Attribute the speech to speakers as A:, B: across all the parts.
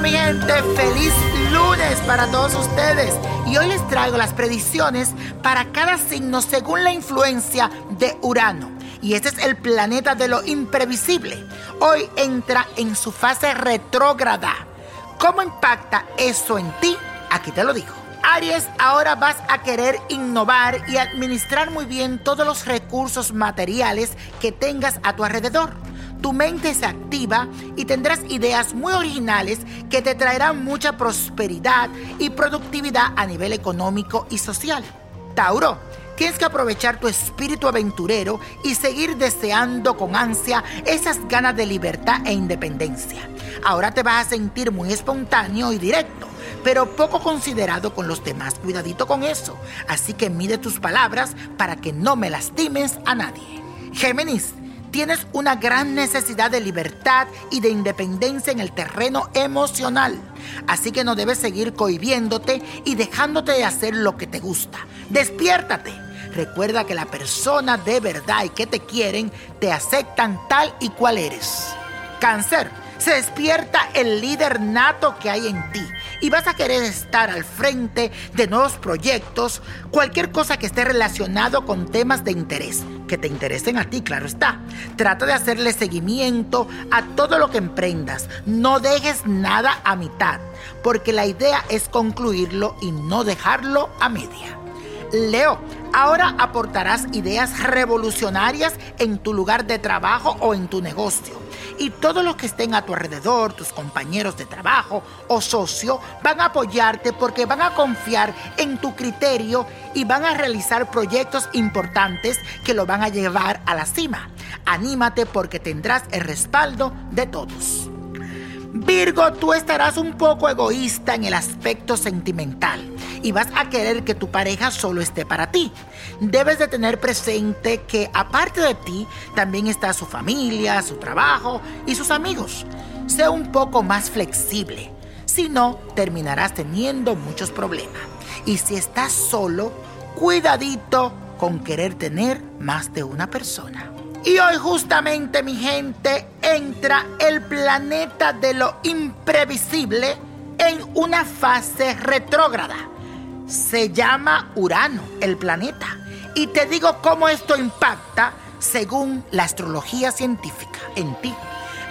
A: Mi gente, feliz lunes para todos ustedes. Y hoy les traigo las predicciones para cada signo según la influencia de Urano. Y este es el planeta de lo imprevisible. Hoy entra en su fase retrógrada. ¿Cómo impacta eso en ti? Aquí te lo digo. Aries, ahora vas a querer innovar y administrar muy bien todos los recursos materiales que tengas a tu alrededor. Tu mente se activa y tendrás ideas muy originales que te traerán mucha prosperidad y productividad a nivel económico y social. Tauro, tienes que aprovechar tu espíritu aventurero y seguir deseando con ansia esas ganas de libertad e independencia. Ahora te vas a sentir muy espontáneo y directo pero poco considerado con los demás. Cuidadito con eso. Así que mide tus palabras para que no me lastimes a nadie. Géminis, tienes una gran necesidad de libertad y de independencia en el terreno emocional. Así que no debes seguir cohibiéndote y dejándote de hacer lo que te gusta. Despiértate. Recuerda que la persona de verdad y que te quieren te aceptan tal y cual eres. Cáncer se despierta el líder nato que hay en ti y vas a querer estar al frente de nuevos proyectos, cualquier cosa que esté relacionado con temas de interés, que te interesen a ti, claro está. Trata de hacerle seguimiento a todo lo que emprendas. No dejes nada a mitad, porque la idea es concluirlo y no dejarlo a media. Leo, ahora aportarás ideas revolucionarias en tu lugar de trabajo o en tu negocio y todos los que estén a tu alrededor, tus compañeros de trabajo o socio, van a apoyarte porque van a confiar en tu criterio y van a realizar proyectos importantes que lo van a llevar a la cima. Anímate porque tendrás el respaldo de todos. Virgo, tú estarás un poco egoísta en el aspecto sentimental y vas a querer que tu pareja solo esté para ti. Debes de tener presente que aparte de ti también está su familia, su trabajo y sus amigos. Sé un poco más flexible, si no terminarás teniendo muchos problemas. Y si estás solo, cuidadito con querer tener más de una persona. Y hoy justamente mi gente entra el planeta de lo imprevisible en una fase retrógrada. Se llama Urano, el planeta. Y te digo cómo esto impacta según la astrología científica en ti.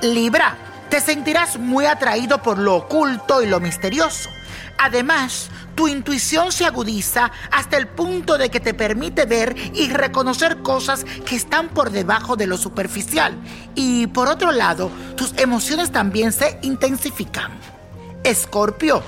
A: Libra, te sentirás muy atraído por lo oculto y lo misterioso. Además, tu intuición se agudiza hasta el punto de que te permite ver y reconocer cosas que están por debajo de lo superficial. Y por otro lado, tus emociones también se intensifican. Escorpio,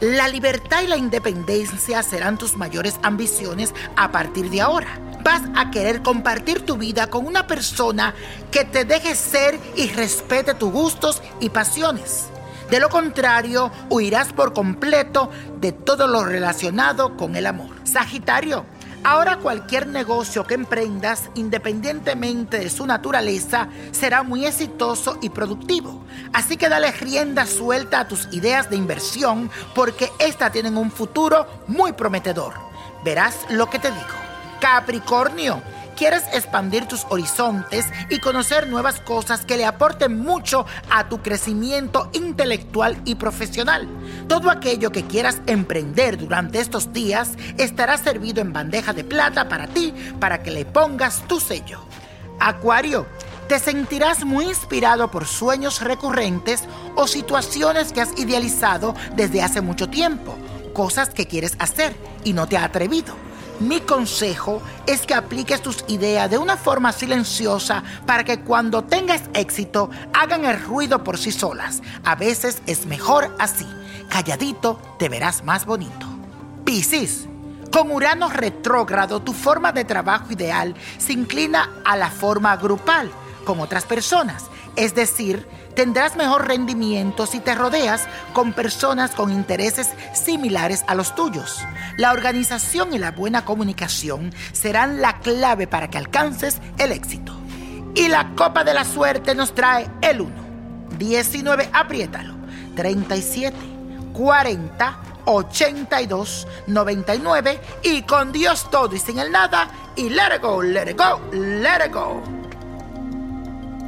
A: la libertad y la independencia serán tus mayores ambiciones a partir de ahora. Vas a querer compartir tu vida con una persona que te deje ser y respete tus gustos y pasiones. De lo contrario, huirás por completo de todo lo relacionado con el amor. Sagitario, Ahora cualquier negocio que emprendas, independientemente de su naturaleza, será muy exitoso y productivo. Así que dale rienda suelta a tus ideas de inversión porque éstas tienen un futuro muy prometedor. Verás lo que te digo. Capricornio, quieres expandir tus horizontes y conocer nuevas cosas que le aporten mucho a tu crecimiento intelectual y profesional. Todo aquello que quieras emprender durante estos días estará servido en bandeja de plata para ti, para que le pongas tu sello. Acuario, te sentirás muy inspirado por sueños recurrentes o situaciones que has idealizado desde hace mucho tiempo, cosas que quieres hacer y no te ha atrevido. Mi consejo es que apliques tus ideas de una forma silenciosa para que cuando tengas éxito hagan el ruido por sí solas. A veces es mejor así. Calladito te verás más bonito. Piscis. Con Urano retrógrado, tu forma de trabajo ideal se inclina a la forma grupal con otras personas. Es decir, tendrás mejor rendimiento si te rodeas con personas con intereses similares a los tuyos. La organización y la buena comunicación serán la clave para que alcances el éxito. Y la copa de la suerte nos trae el 1, 19, apriétalo, 37, 40, 82, 99 y con Dios todo y sin el nada y let it go, let it go, let it go.